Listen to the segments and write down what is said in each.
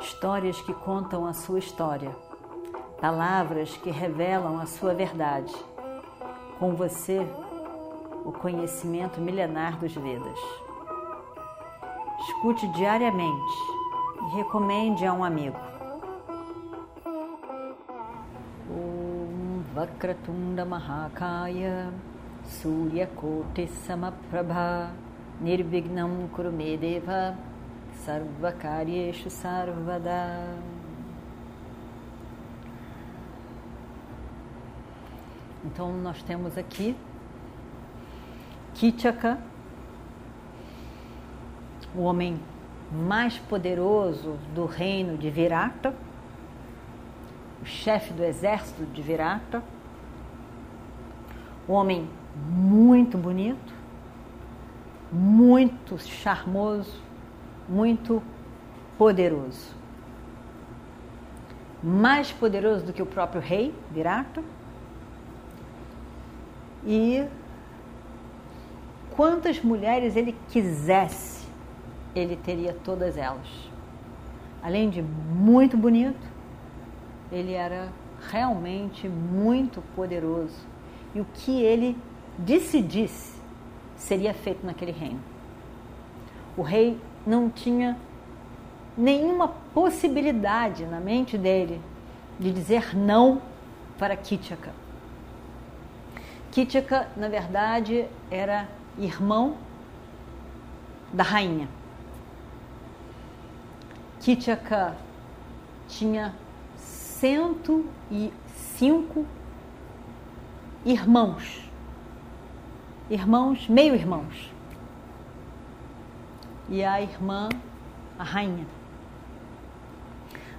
histórias que contam a sua história, palavras que revelam a sua verdade. Com você, o conhecimento milenar dos Vedas. Escute diariamente e recomende a um amigo. Om Vakratunda Mahakaya Surya Koti Samaprabha Nirvignam Kurumedeva Sarvakaryeshu Sarvada. Então nós temos aqui Kitchaka, o homem mais poderoso do reino de Virata, o chefe do exército de Virata, um homem muito bonito, muito charmoso, muito poderoso. Mais poderoso do que o próprio rei Virata. E quantas mulheres ele quisesse, ele teria todas elas. Além de muito bonito, ele era realmente muito poderoso. E o que ele decidisse seria feito naquele reino. O rei não tinha nenhuma possibilidade na mente dele de dizer não para Kitchaka. Kitchaka, na verdade, era irmão da rainha. Kitchaka tinha 105 irmãos. Irmãos, meio irmãos. E a irmã, a rainha.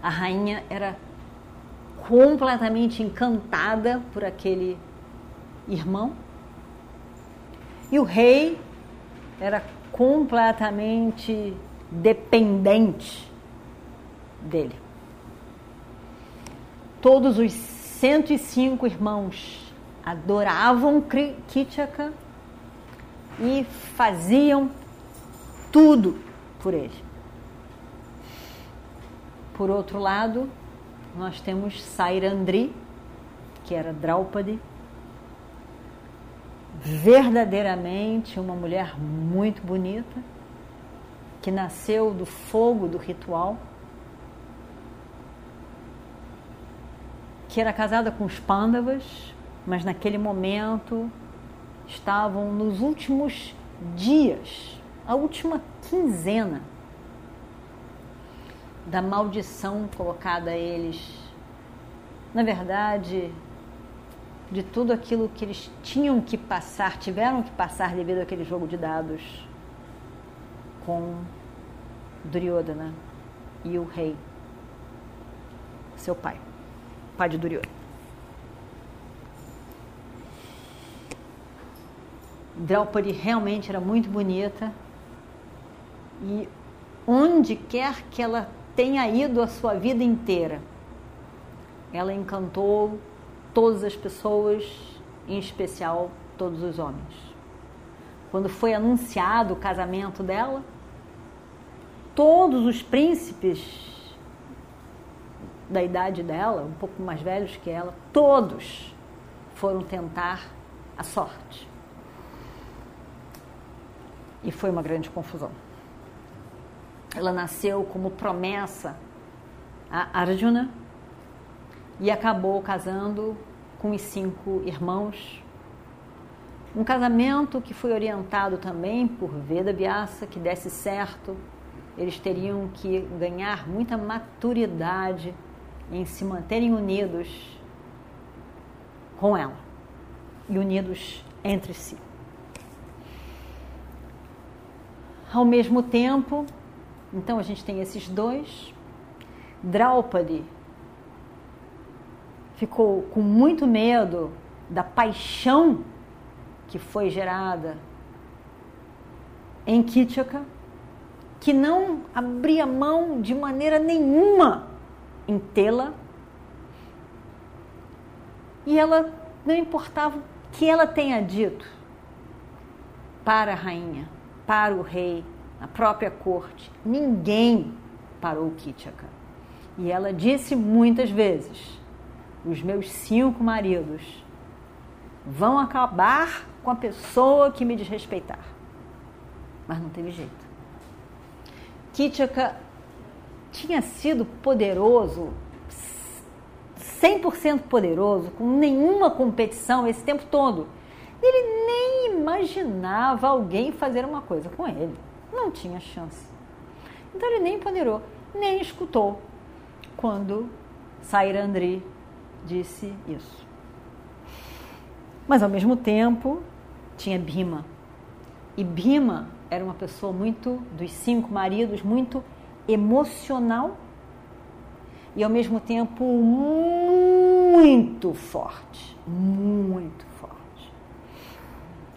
A rainha era completamente encantada por aquele irmão e o rei era completamente dependente dele. Todos os 105 irmãos adoravam Kitchaka e faziam tudo por ele. Por outro lado, nós temos Sairandri, que era Draupadi, verdadeiramente uma mulher muito bonita, que nasceu do fogo do ritual, que era casada com os Pandavas, mas naquele momento estavam nos últimos dias, a última quinzena da maldição colocada a eles. Na verdade, de tudo aquilo que eles tinham que passar, tiveram que passar devido àquele jogo de dados com Duryodhana e o rei, seu pai, pai de Duryodhana. Draupadi realmente era muito bonita e onde quer que ela tenha ido a sua vida inteira, ela encantou todas as pessoas, em especial todos os homens. Quando foi anunciado o casamento dela, todos os príncipes da idade dela, um pouco mais velhos que ela, todos foram tentar a sorte. E foi uma grande confusão. Ela nasceu como promessa a Arjuna e acabou casando com os cinco irmãos. Um casamento que foi orientado também por Veda Vyasa, que desse certo, eles teriam que ganhar muita maturidade em se manterem unidos com ela e unidos entre si. Ao mesmo tempo, então a gente tem esses dois. Draupadi ficou com muito medo da paixão que foi gerada em Kitchaka, que não abria mão de maneira nenhuma em tê-la. E ela não importava o que ela tenha dito para a rainha, para o rei, a própria corte, ninguém parou Kitchaka. E ela disse muitas vezes: os meus cinco maridos vão acabar com a pessoa que me desrespeitar. Mas não teve jeito. Kitchaka tinha sido poderoso, 100% poderoso, com nenhuma competição esse tempo todo. Ele nem imaginava alguém fazer uma coisa com ele. Não tinha chance. Então ele nem ponderou, nem escutou quando Sairandri disse isso. Mas ao mesmo tempo tinha Bhima. E Bhima era uma pessoa muito, dos cinco maridos, muito emocional e ao mesmo tempo muito forte. Muito forte.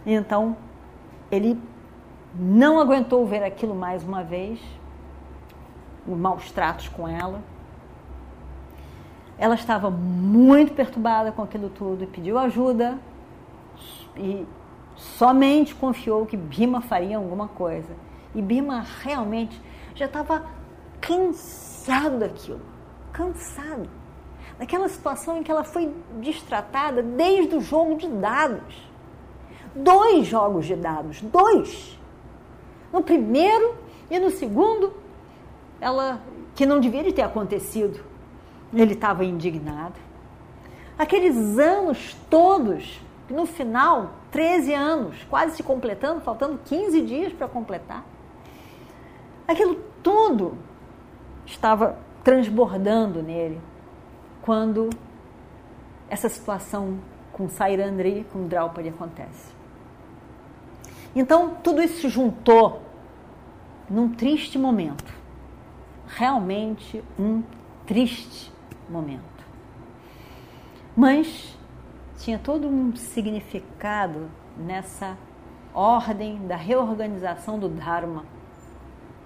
Então, ele não aguentou ver aquilo mais uma vez, maus tratos com ela. Ela estava muito perturbada com aquilo tudo e pediu ajuda e somente confiou que Bima faria alguma coisa. E Bima realmente já estava cansado daquilo, cansado. Daquela situação em que ela foi destratada desde o jogo de dados. Dois jogos de dados, dois. No primeiro e no segundo, ela que não deveria ter acontecido. Ele estava indignado. Aqueles anos todos, no final, 13 anos, quase se completando, faltando 15 dias para completar. Aquilo tudo estava transbordando nele quando essa situação com Sairandri, com Draupadi acontece. Então, tudo isso se juntou num triste momento. Realmente um triste momento. Mas tinha todo um significado nessa ordem da reorganização do Dharma,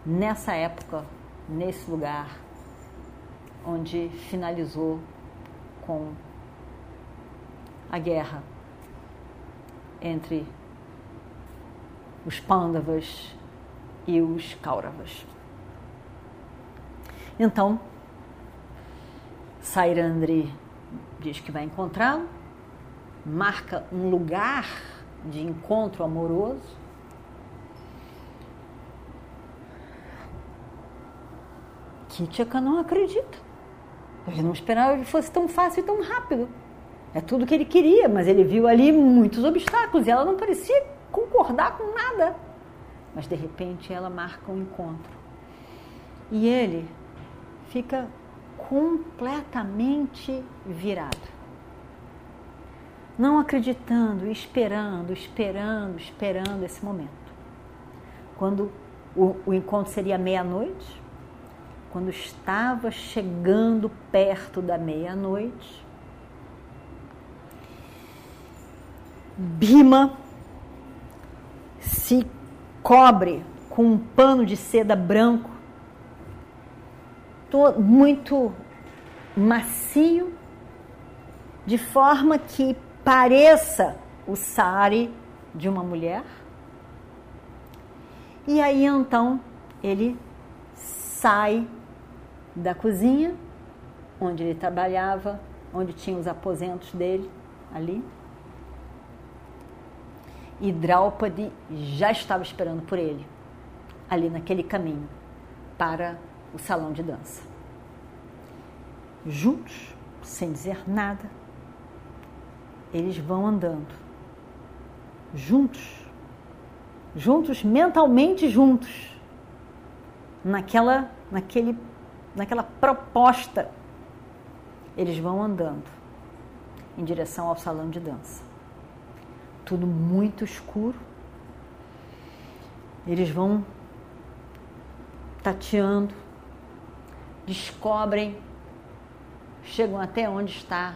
nessa época, nesse lugar, onde finalizou com a guerra entre os Pandavas e os Kauravas. Então, Sairandri diz que vai encontrá-lo, marca um lugar de encontro amoroso. Kitchaka não acredita. Ele não esperava que fosse tão fácil e tão rápido. É tudo que ele queria, mas ele viu ali muitos obstáculos e ela não parecia concordar com nada. Mas de repente ela marca um encontro. E ele fica completamente virado. Não acreditando, esperando, esperando, esperando esse momento. Quando o, o encontro seria meia-noite, quando estava chegando perto da meia-noite, Bima se cobre com um pano de seda branco, muito macio, de forma que pareça o sari de uma mulher. E aí então ele sai da cozinha, onde ele trabalhava, onde tinha os aposentos dele ali e Draupadi já estava esperando por ele, ali naquele caminho, para o salão de dança. Juntos, sem dizer nada, eles vão andando. Juntos, juntos, mentalmente juntos, naquela, naquele, naquela proposta, eles vão andando em direção ao salão de dança tudo muito escuro. Eles vão tateando, descobrem, chegam até onde está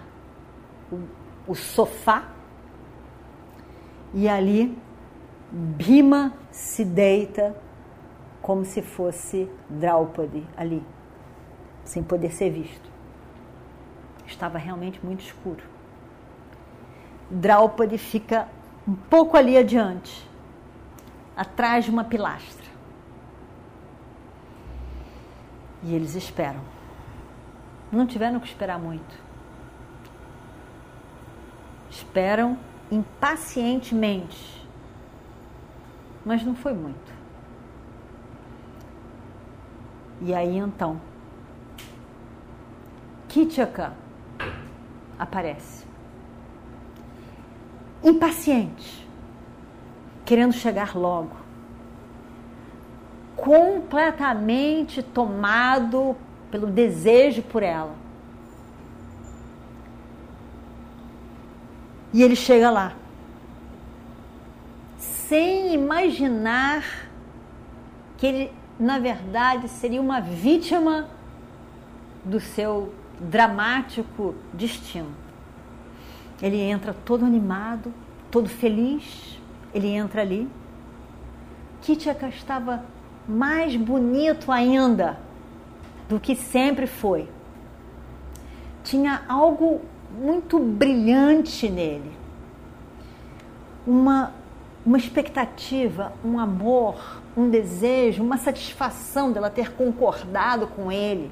o, o sofá e ali Bima se deita como se fosse Draupadi ali, sem poder ser visto. Estava realmente muito escuro. Draupadi fica um pouco ali adiante, atrás de uma pilastra. E eles esperam. Não tiveram que esperar muito. Esperam impacientemente. Mas não foi muito. E aí então, Kitchaka aparece. Impaciente, querendo chegar logo, completamente tomado pelo desejo por ela. E ele chega lá, sem imaginar que ele, na verdade, seria uma vítima do seu dramático destino. Ele entra todo animado, todo feliz, ele entra ali. Kitchaka estava mais bonito ainda do que sempre foi. Tinha algo muito brilhante nele. Uma, uma expectativa, um amor, um desejo, uma satisfação dela ter concordado com ele.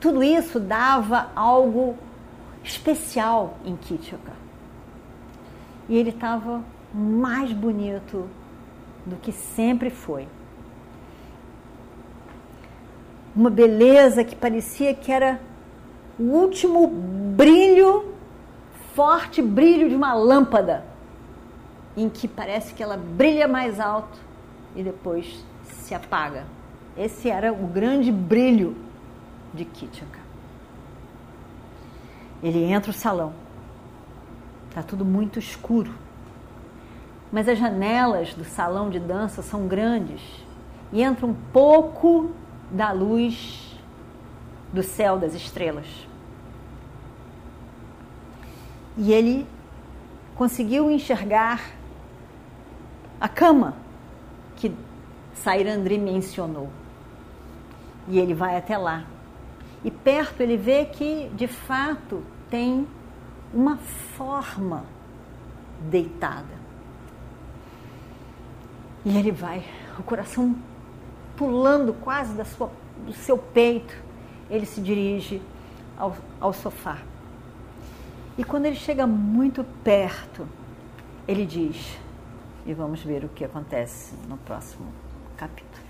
Tudo isso dava algo especial em Kitchaka. E ele estava mais bonito do que sempre foi. Uma beleza que parecia que era o último brilho, forte brilho de uma lâmpada, em que parece que ela brilha mais alto e depois se apaga. Esse era o grande brilho de Kitchaka. Ele entra o salão. Está tudo muito escuro. Mas as janelas do salão de dança são grandes e entra um pouco da luz do céu das estrelas. E ele conseguiu enxergar a cama que Sairandri mencionou. E ele vai até lá e perto ele vê que, de fato, tem uma forma deitada. E ele vai, o coração pulando quase da sua, do seu peito, ele se dirige ao, ao sofá. E quando ele chega muito perto, ele diz, e vamos ver o que acontece no próximo capítulo.